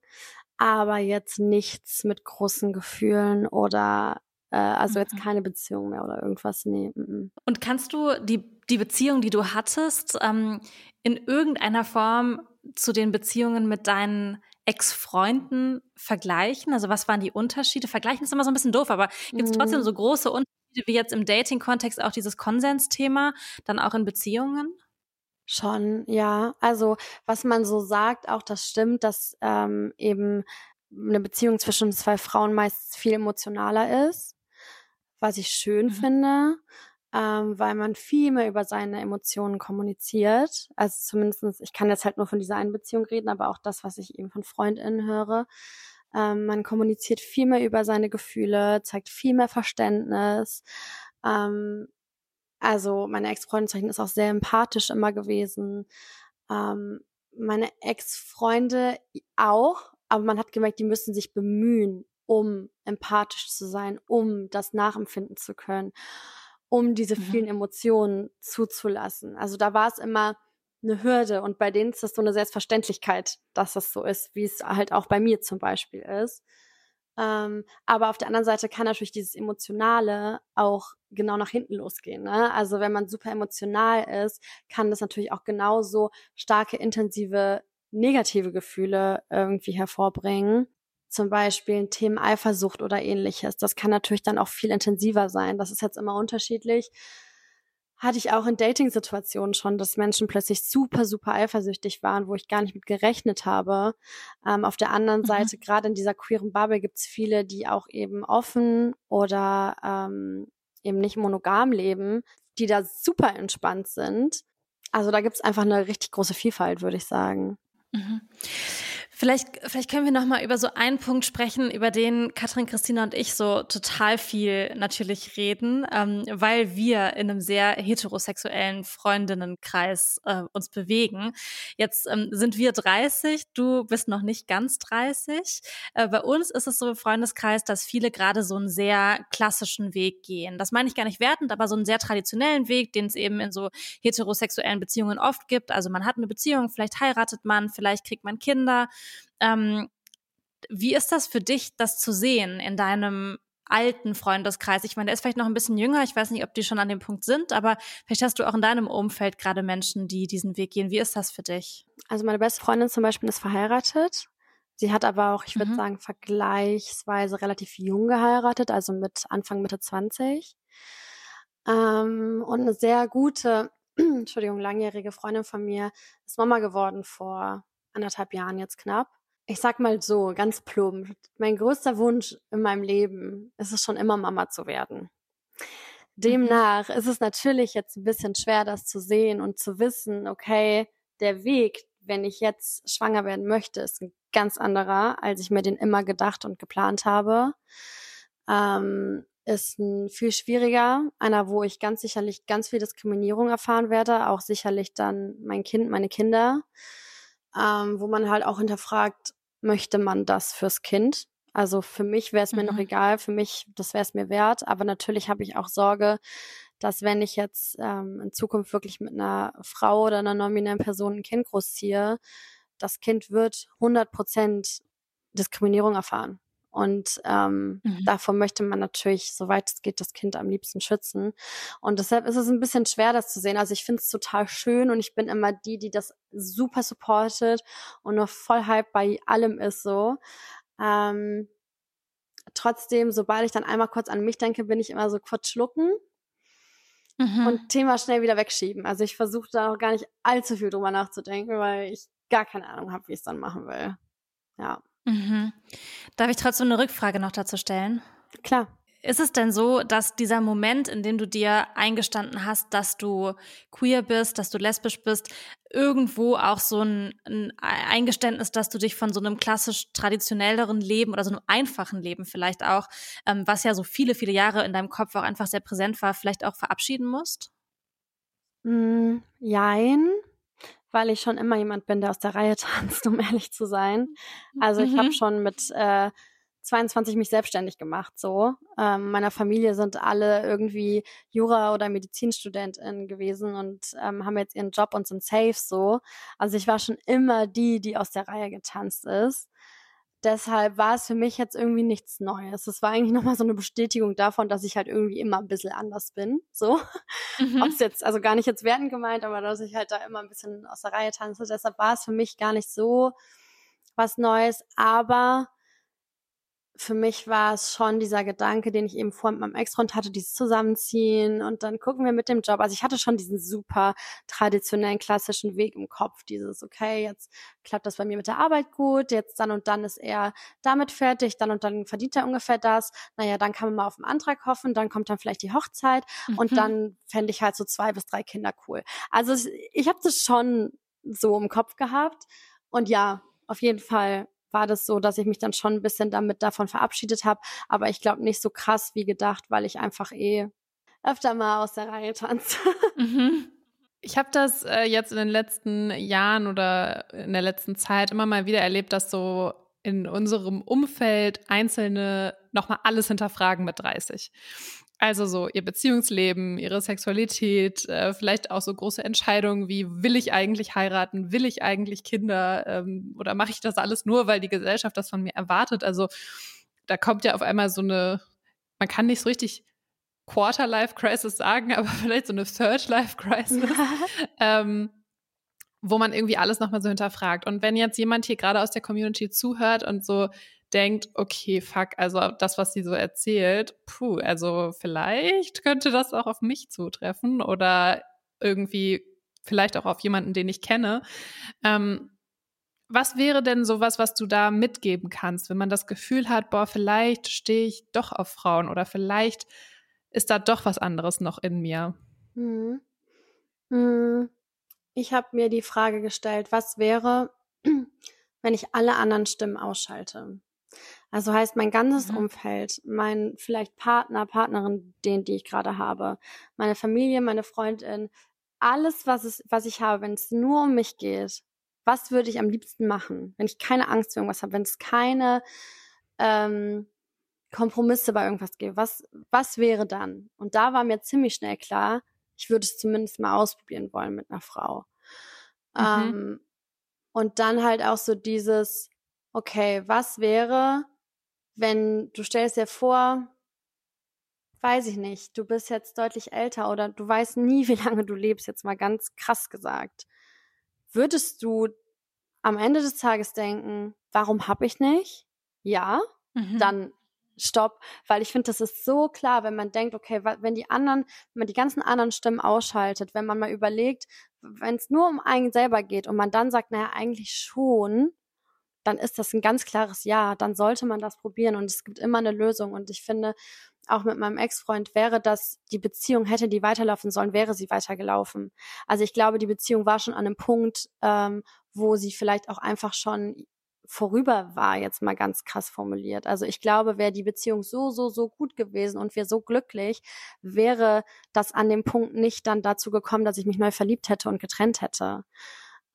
Speaker 4: aber jetzt nichts mit großen Gefühlen oder äh, also jetzt mhm. keine Beziehung mehr oder irgendwas. Nee. M -m.
Speaker 2: Und kannst du die die Beziehung, die du hattest, ähm, in irgendeiner Form zu den Beziehungen mit deinen Ex-Freunden vergleichen? Also was waren die Unterschiede? Vergleichen ist immer so ein bisschen doof, aber gibt es trotzdem mhm. so große Unterschiede wie jetzt im Dating-Kontext auch dieses Konsensthema, dann auch in Beziehungen?
Speaker 4: Schon, ja. Also was man so sagt, auch das stimmt, dass ähm, eben eine Beziehung zwischen zwei Frauen meist viel emotionaler ist, was ich schön mhm. finde ähm, weil man viel mehr über seine Emotionen kommuniziert. Also zumindestens, ich kann jetzt halt nur von dieser einen Beziehung reden, aber auch das, was ich eben von FreundInnen höre. Ähm, man kommuniziert viel mehr über seine Gefühle, zeigt viel mehr Verständnis. Ähm, also meine Ex-Freundin ist auch sehr empathisch immer gewesen. Ähm, meine Ex-Freunde auch, aber man hat gemerkt, die müssen sich bemühen, um empathisch zu sein, um das nachempfinden zu können, um diese mhm. vielen Emotionen zuzulassen. Also da war es immer eine Hürde und bei denen ist das so eine Selbstverständlichkeit, dass das so ist, wie es halt auch bei mir zum Beispiel ist. Ähm, aber auf der anderen Seite kann natürlich dieses Emotionale auch genau nach hinten losgehen. Ne? Also wenn man super emotional ist, kann das natürlich auch genauso starke, intensive, negative Gefühle irgendwie hervorbringen. Zum Beispiel ein Thema Eifersucht oder ähnliches. Das kann natürlich dann auch viel intensiver sein. Das ist jetzt immer unterschiedlich hatte ich auch in Dating-Situationen schon, dass Menschen plötzlich super, super eifersüchtig waren, wo ich gar nicht mit gerechnet habe. Ähm, auf der anderen mhm. Seite, gerade in dieser queeren Bubble, gibt es viele, die auch eben offen oder ähm, eben nicht monogam leben, die da super entspannt sind. Also da gibt es einfach eine richtig große Vielfalt, würde ich sagen. Mhm.
Speaker 2: Vielleicht, vielleicht können wir noch mal über so einen Punkt sprechen, über den Katrin, Christina und ich so total viel natürlich reden, ähm, weil wir in einem sehr heterosexuellen Freundinnenkreis äh, uns bewegen. Jetzt ähm, sind wir 30, du bist noch nicht ganz 30. Äh, bei uns ist es so im Freundeskreis, dass viele gerade so einen sehr klassischen Weg gehen. Das meine ich gar nicht wertend, aber so einen sehr traditionellen Weg, den es eben in so heterosexuellen Beziehungen oft gibt. Also man hat eine Beziehung, vielleicht heiratet man, vielleicht kriegt man Kinder ähm, wie ist das für dich, das zu sehen in deinem alten Freundeskreis? Ich meine, der ist vielleicht noch ein bisschen jünger. Ich weiß nicht, ob die schon an dem Punkt sind, aber vielleicht hast du auch in deinem Umfeld gerade Menschen, die diesen Weg gehen. Wie ist das für dich?
Speaker 4: Also meine beste Freundin zum Beispiel ist verheiratet. Sie hat aber auch, ich würde mhm. sagen, vergleichsweise relativ jung geheiratet, also mit Anfang, Mitte 20. Ähm, und eine sehr gute, Entschuldigung, langjährige Freundin von mir ist Mama geworden vor anderthalb Jahren jetzt knapp. Ich sag mal so, ganz plump, mein größter Wunsch in meinem Leben ist es schon immer Mama zu werden. Demnach mhm. ist es natürlich jetzt ein bisschen schwer, das zu sehen und zu wissen, okay, der Weg, wenn ich jetzt schwanger werden möchte, ist ein ganz anderer, als ich mir den immer gedacht und geplant habe. Ähm, ist ein viel schwieriger, einer, wo ich ganz sicherlich ganz viel Diskriminierung erfahren werde, auch sicherlich dann mein Kind, meine Kinder ähm, wo man halt auch hinterfragt, möchte man das fürs Kind? Also für mich wäre es mir mhm. noch egal, für mich, das wäre es mir wert, aber natürlich habe ich auch Sorge, dass wenn ich jetzt ähm, in Zukunft wirklich mit einer Frau oder einer nominellen Person ein Kind großziehe, das Kind wird 100 Prozent Diskriminierung erfahren. Und ähm, mhm. davor möchte man natürlich, soweit es geht, das Kind am liebsten schützen. Und deshalb ist es ein bisschen schwer, das zu sehen. Also ich finde es total schön und ich bin immer die, die das super supportet und noch voll hype bei allem ist so. Ähm, trotzdem, sobald ich dann einmal kurz an mich denke, bin ich immer so kurz schlucken mhm. und Thema schnell wieder wegschieben. Also ich versuche da auch gar nicht allzu viel drüber nachzudenken, weil ich gar keine Ahnung habe, wie ich es dann machen will. Ja.
Speaker 2: Mhm. Darf ich trotzdem eine Rückfrage noch dazu stellen?
Speaker 4: Klar.
Speaker 2: Ist es denn so, dass dieser Moment, in dem du dir eingestanden hast, dass du queer bist, dass du lesbisch bist, irgendwo auch so ein, ein Eingeständnis, dass du dich von so einem klassisch traditionelleren Leben oder so einem einfachen Leben vielleicht auch, ähm, was ja so viele, viele Jahre in deinem Kopf auch einfach sehr präsent war, vielleicht auch verabschieden musst?
Speaker 4: Mm, jein weil ich schon immer jemand bin, der aus der Reihe tanzt, um ehrlich zu sein. Also ich mhm. habe schon mit äh, 22 mich selbstständig gemacht. So, ähm, meiner Familie sind alle irgendwie Jura oder Medizinstudentin gewesen und ähm, haben jetzt ihren Job und sind safe. So, also ich war schon immer die, die aus der Reihe getanzt ist deshalb war es für mich jetzt irgendwie nichts Neues. Es war eigentlich nochmal so eine Bestätigung davon, dass ich halt irgendwie immer ein bisschen anders bin. So. Mhm. Ob es jetzt, also gar nicht jetzt werden gemeint, aber dass ich halt da immer ein bisschen aus der Reihe tanze. Deshalb war es für mich gar nicht so was Neues. Aber für mich war es schon dieser Gedanke, den ich eben vor mit meinem Ex-Freund hatte, dieses Zusammenziehen und dann gucken wir mit dem Job. Also ich hatte schon diesen super traditionellen, klassischen Weg im Kopf, dieses, okay, jetzt klappt das bei mir mit der Arbeit gut, jetzt dann und dann ist er damit fertig, dann und dann verdient er ungefähr das. Naja, dann kann man mal auf den Antrag hoffen, dann kommt dann vielleicht die Hochzeit mhm. und dann fände ich halt so zwei bis drei Kinder cool. Also ich habe das schon so im Kopf gehabt und ja, auf jeden Fall war das so, dass ich mich dann schon ein bisschen damit davon verabschiedet habe. Aber ich glaube nicht so krass wie gedacht, weil ich einfach eh öfter mal aus der Reihe tanze. Mhm.
Speaker 3: Ich habe das äh, jetzt in den letzten Jahren oder in der letzten Zeit immer mal wieder erlebt, dass so in unserem Umfeld Einzelne nochmal alles hinterfragen mit 30. Also so ihr Beziehungsleben, ihre Sexualität, äh, vielleicht auch so große Entscheidungen wie, will ich eigentlich heiraten, will ich eigentlich Kinder ähm, oder mache ich das alles nur, weil die Gesellschaft das von mir erwartet? Also da kommt ja auf einmal so eine, man kann nicht so richtig Quarter-Life-Crisis sagen, aber vielleicht so eine Third-Life-Crisis, ähm, wo man irgendwie alles nochmal so hinterfragt. Und wenn jetzt jemand hier gerade aus der Community zuhört und so denkt, okay, fuck, also das, was sie so erzählt, puh, also vielleicht könnte das auch auf mich zutreffen oder irgendwie vielleicht auch auf jemanden, den ich kenne. Ähm, was wäre denn sowas, was du da mitgeben kannst, wenn man das Gefühl hat, boah, vielleicht stehe ich doch auf Frauen oder vielleicht ist da doch was anderes noch in mir?
Speaker 4: Hm. Hm. Ich habe mir die Frage gestellt, was wäre, wenn ich alle anderen Stimmen ausschalte? Also heißt mein ganzes mhm. Umfeld, mein vielleicht Partner, Partnerin, den, die ich gerade habe, meine Familie, meine Freundin, alles, was es, was ich habe, wenn es nur um mich geht, was würde ich am liebsten machen, wenn ich keine Angst vor irgendwas habe, wenn es keine ähm, Kompromisse bei irgendwas gibt, was, was wäre dann? Und da war mir ziemlich schnell klar, ich würde es zumindest mal ausprobieren wollen mit einer Frau. Mhm. Ähm, und dann halt auch so dieses, okay, was wäre, wenn du stellst dir vor, weiß ich nicht, du bist jetzt deutlich älter oder du weißt nie, wie lange du lebst, jetzt mal ganz krass gesagt. Würdest du am Ende des Tages denken, warum hab ich nicht? Ja, mhm. dann stopp, weil ich finde, das ist so klar, wenn man denkt, okay, wenn die anderen, wenn man die ganzen anderen Stimmen ausschaltet, wenn man mal überlegt, wenn es nur um einen selber geht und man dann sagt, naja, eigentlich schon, dann ist das ein ganz klares Ja. Dann sollte man das probieren und es gibt immer eine Lösung. Und ich finde, auch mit meinem Ex-Freund wäre das, die Beziehung hätte die weiterlaufen sollen, wäre sie weitergelaufen. Also ich glaube, die Beziehung war schon an einem Punkt, ähm, wo sie vielleicht auch einfach schon vorüber war, jetzt mal ganz krass formuliert. Also ich glaube, wäre die Beziehung so, so, so gut gewesen und wir so glücklich, wäre das an dem Punkt nicht dann dazu gekommen, dass ich mich neu verliebt hätte und getrennt hätte.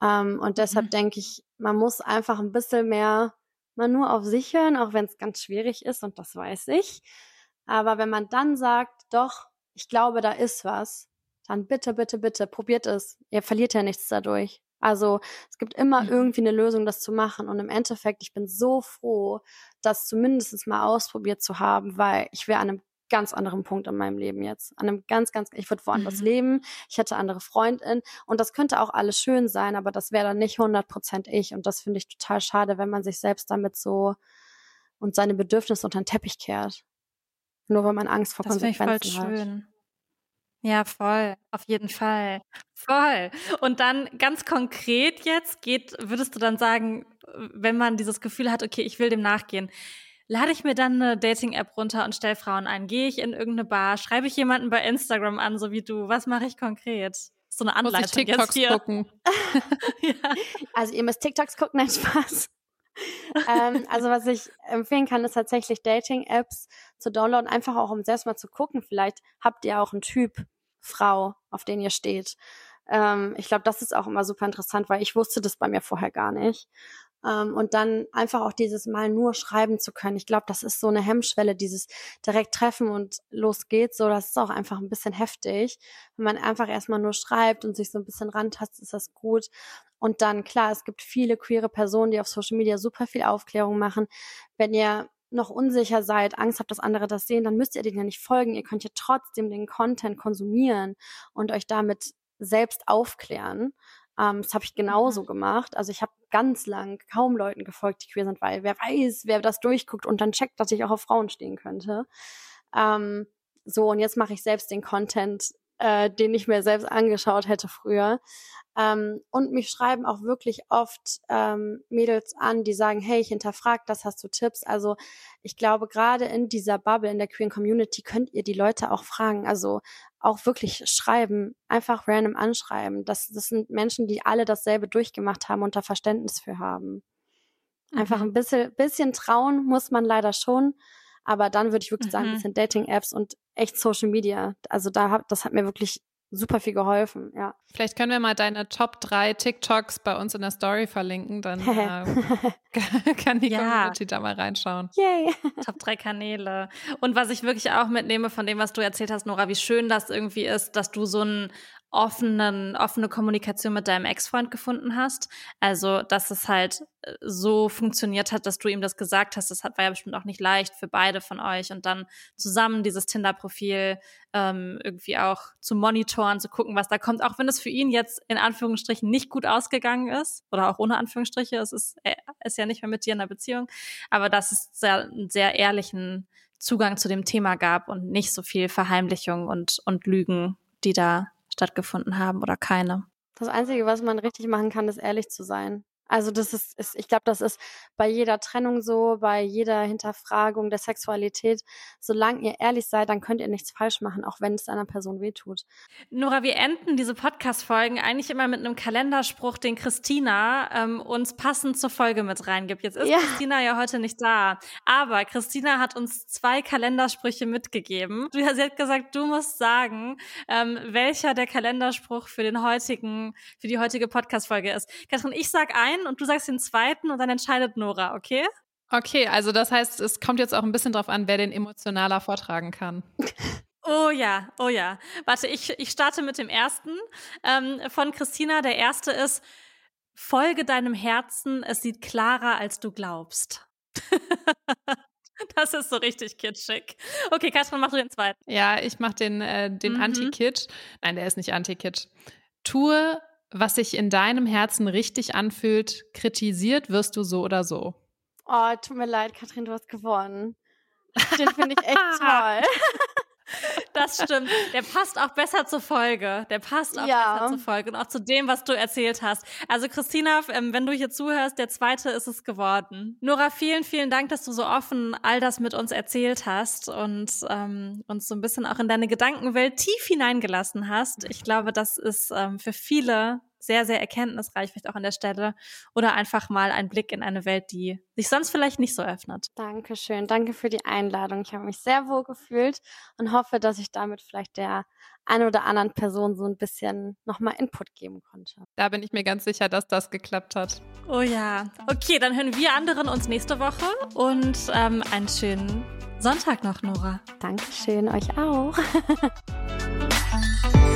Speaker 4: Ähm, und deshalb mhm. denke ich, man muss einfach ein bisschen mehr mal nur auf sich hören, auch wenn es ganz schwierig ist und das weiß ich. Aber wenn man dann sagt, doch, ich glaube, da ist was, dann bitte, bitte, bitte, probiert es. Ihr verliert ja nichts dadurch. Also es gibt immer mhm. irgendwie eine Lösung, das zu machen. Und im Endeffekt, ich bin so froh, das zumindest mal ausprobiert zu haben, weil ich wäre an einem ganz anderen Punkt in meinem Leben jetzt. An einem ganz, ganz, ich würde woanders mhm. leben, ich hätte andere Freundinnen und das könnte auch alles schön sein, aber das wäre dann nicht 100 Prozent ich und das finde ich total schade, wenn man sich selbst damit so und seine Bedürfnisse unter den Teppich kehrt. Nur weil man Angst vor das Konsequenzen voll hat. Schön.
Speaker 2: Ja, voll, auf jeden Fall. Voll. Und dann ganz konkret jetzt geht, würdest du dann sagen, wenn man dieses Gefühl hat, okay, ich will dem nachgehen, lade ich mir dann eine Dating-App runter und stelle Frauen ein? Gehe ich in irgendeine Bar? Schreibe ich jemanden bei Instagram an, so wie du? Was mache ich konkret? So eine Anleitung Muss ich TikToks jetzt hier. gucken.
Speaker 4: ja. Also ihr müsst TikToks gucken, nein, Spaß. ähm, also was ich empfehlen kann, ist tatsächlich Dating-Apps zu downloaden, einfach auch um selbst mal zu gucken. Vielleicht habt ihr auch einen Typ Frau, auf den ihr steht. Ähm, ich glaube, das ist auch immer super interessant, weil ich wusste das bei mir vorher gar nicht. Ähm, und dann einfach auch dieses Mal nur schreiben zu können. Ich glaube, das ist so eine Hemmschwelle, dieses direkt treffen und los geht's. So, das ist auch einfach ein bisschen heftig. Wenn man einfach erstmal nur schreibt und sich so ein bisschen rantastet, ist das gut. Und dann, klar, es gibt viele queere Personen, die auf Social Media super viel Aufklärung machen. Wenn ihr noch unsicher seid, Angst habt, dass andere das sehen, dann müsst ihr denen ja nicht folgen. Ihr könnt ja trotzdem den Content konsumieren und euch damit selbst aufklären. Ähm, das habe ich genauso mhm. gemacht. Also ich habe ganz lang kaum Leuten gefolgt, die queer sind, weil wer weiß, wer das durchguckt und dann checkt, dass ich auch auf Frauen stehen könnte. Ähm, so, und jetzt mache ich selbst den Content, äh, den ich mir selbst angeschaut hätte früher. Ähm, und mich schreiben auch wirklich oft ähm, Mädels an, die sagen, hey, ich hinterfrag das, hast du Tipps? Also ich glaube, gerade in dieser Bubble, in der Queer Community, könnt ihr die Leute auch fragen. Also auch wirklich schreiben, einfach random anschreiben. Das, das sind Menschen, die alle dasselbe durchgemacht haben und da Verständnis für haben. Einfach ein bisschen, bisschen trauen muss man leider schon. Aber dann würde ich wirklich sagen, ein
Speaker 2: Mhm.
Speaker 4: bisschen Dating-Apps und echt Social Media. Also da hat, das hat mir wirklich super viel geholfen, ja.
Speaker 3: Vielleicht können wir mal deine Top 3 TikToks bei uns in der Story verlinken, dann äh, kann die
Speaker 2: Ja.
Speaker 3: Community da mal reinschauen.
Speaker 4: Yay.
Speaker 2: Top drei Kanäle. Und was ich wirklich auch mitnehme von dem, was du erzählt hast, Nora, wie schön das irgendwie ist, dass du so einen offenen, offene Kommunikation mit deinem Ex-Freund gefunden hast. Also, dass es halt äh, so funktioniert hat, dass du ihm das gesagt hast. Das war ja bestimmt auch nicht leicht für beide von euch. Und dann zusammen dieses Tinder-Profil ähm, irgendwie auch zu monitoren, zu gucken, was da kommt. Auch wenn es für ihn jetzt in Anführungsstrichen nicht gut ausgegangen ist. Oder auch ohne Anführungsstriche. Es ist, er ist ja nicht mehr mit dir in einer Beziehung. Aber dass es sehr, einen sehr ehrlichen Zugang zu dem Thema gab und nicht so viel Verheimlichung und, und Lügen, die da stattgefunden haben oder keine.
Speaker 4: Das Einzige, was man richtig machen kann, ist ehrlich zu sein. Also das ist, ist ich glaube, das ist bei jeder Trennung so, bei jeder Hinterfragung der Sexualität. Solange ihr ehrlich seid, dann könnt ihr nichts falsch machen, auch wenn es einer Person wehtut.
Speaker 2: Nora, wir enden diese Podcast-Folgen eigentlich immer mit einem Kalenderspruch, den Christina ähm, uns passend zur Folge mit reingibt. Jetzt ist
Speaker 4: Ja.
Speaker 2: Christina ja heute nicht da, aber Christina hat uns zwei Kalendersprüche mitgegeben. Du- Sie hat gesagt, du musst sagen, ähm, welcher der Kalenderspruch für den heutigen, für die heutige Podcast-Folge ist. Katrin, ich sag einen und du sagst den zweiten und dann entscheidet Nora, okay?
Speaker 3: Okay, also das heißt, es kommt jetzt auch ein bisschen drauf an, wer den emotionaler vortragen kann.
Speaker 2: Oh ja, oh ja. Warte, ich, ich starte mit dem ersten ähm, von Christina. Der erste ist, folge deinem Herzen, es sieht klarer, als du glaubst. das ist so richtig kitschig. Okay, Katrin, mach du den zweiten.
Speaker 3: Ja, ich mache den, äh, den
Speaker 2: Mhm.
Speaker 3: Anti-Kitsch. Nein, der ist nicht Anti-Kitsch. Tue, was sich in deinem Herzen richtig anfühlt. Kritisiert wirst du so oder so.
Speaker 4: Oh, tut mir leid, Katrin, du hast gewonnen. Den finde ich echt toll.
Speaker 2: Das stimmt. Der passt auch besser zur Folge. Der passt auch
Speaker 4: Ja.
Speaker 2: besser zur Folge und auch zu dem, was du erzählt hast. Also Christina, ähm, wenn du hier zuhörst, der zweite ist es geworden. Nora, vielen, vielen Dank, dass du so offen all das mit uns erzählt hast und ähm, uns so ein bisschen auch in deine Gedankenwelt tief hineingelassen hast. Ich glaube, das ist ähm, für viele sehr, sehr erkenntnisreich, vielleicht auch an der Stelle. Oder einfach mal ein Blick in eine Welt, die sich sonst vielleicht nicht so öffnet.
Speaker 4: Dankeschön. Danke für die Einladung. Ich habe mich sehr wohl gefühlt und hoffe, dass ich damit vielleicht der ein oder anderen Person so ein bisschen nochmal Input geben konnte.
Speaker 3: Da bin ich mir ganz sicher, dass das geklappt hat.
Speaker 2: Oh ja. Okay, dann hören wir anderen uns nächste Woche und ähm, einen schönen Sonntag noch, Nora.
Speaker 4: Dankeschön, euch auch.